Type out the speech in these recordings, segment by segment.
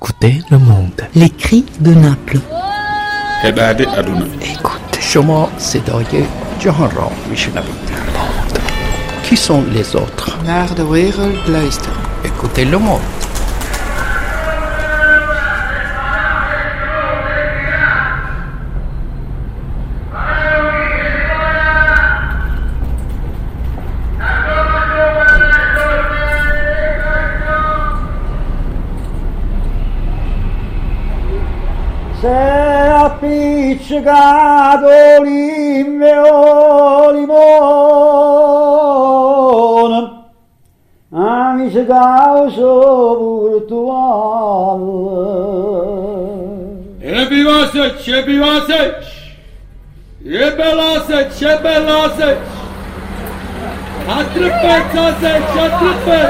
Écoutez le monde. Les cris de Naples. heɗade aduna Écoutez. شما صدای جهان را میشنوید کی sont les autres Naar De wereld luisteren. Écoutez le monde Si è appiccicato l'inveo limone, amici causo virtuale. Ebivaseç, ebivaseç. Ebelaseç, ebelaseç. Hatırpet, saseç, hatırpet.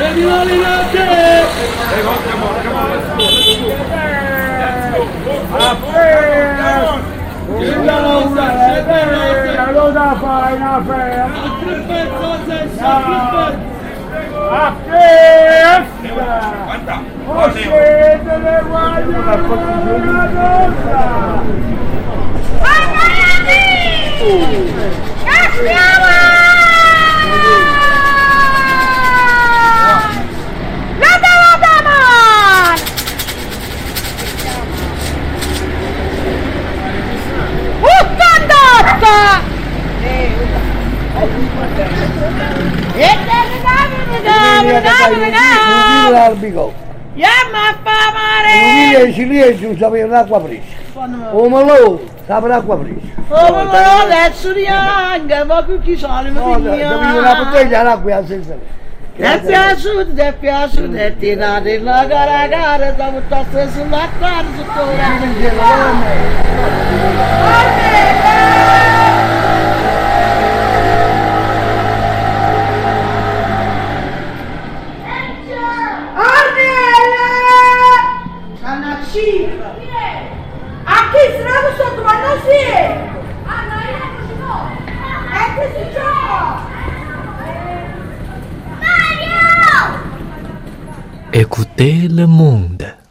Ebilalinate. Ebelaseç, hatırpet. a festa! O scendere voglio una cosa! Lì neanche, ma che chi sono? No, capivo una bottiglia l'acqua a senza. Ti è piaciuto, ti è piaciuto, e ti date la gara gara, da buttare sulla cara, sotto la Aqui, senão eu sou tua, não ele é continuou. É que se chama. Écoutez le monde.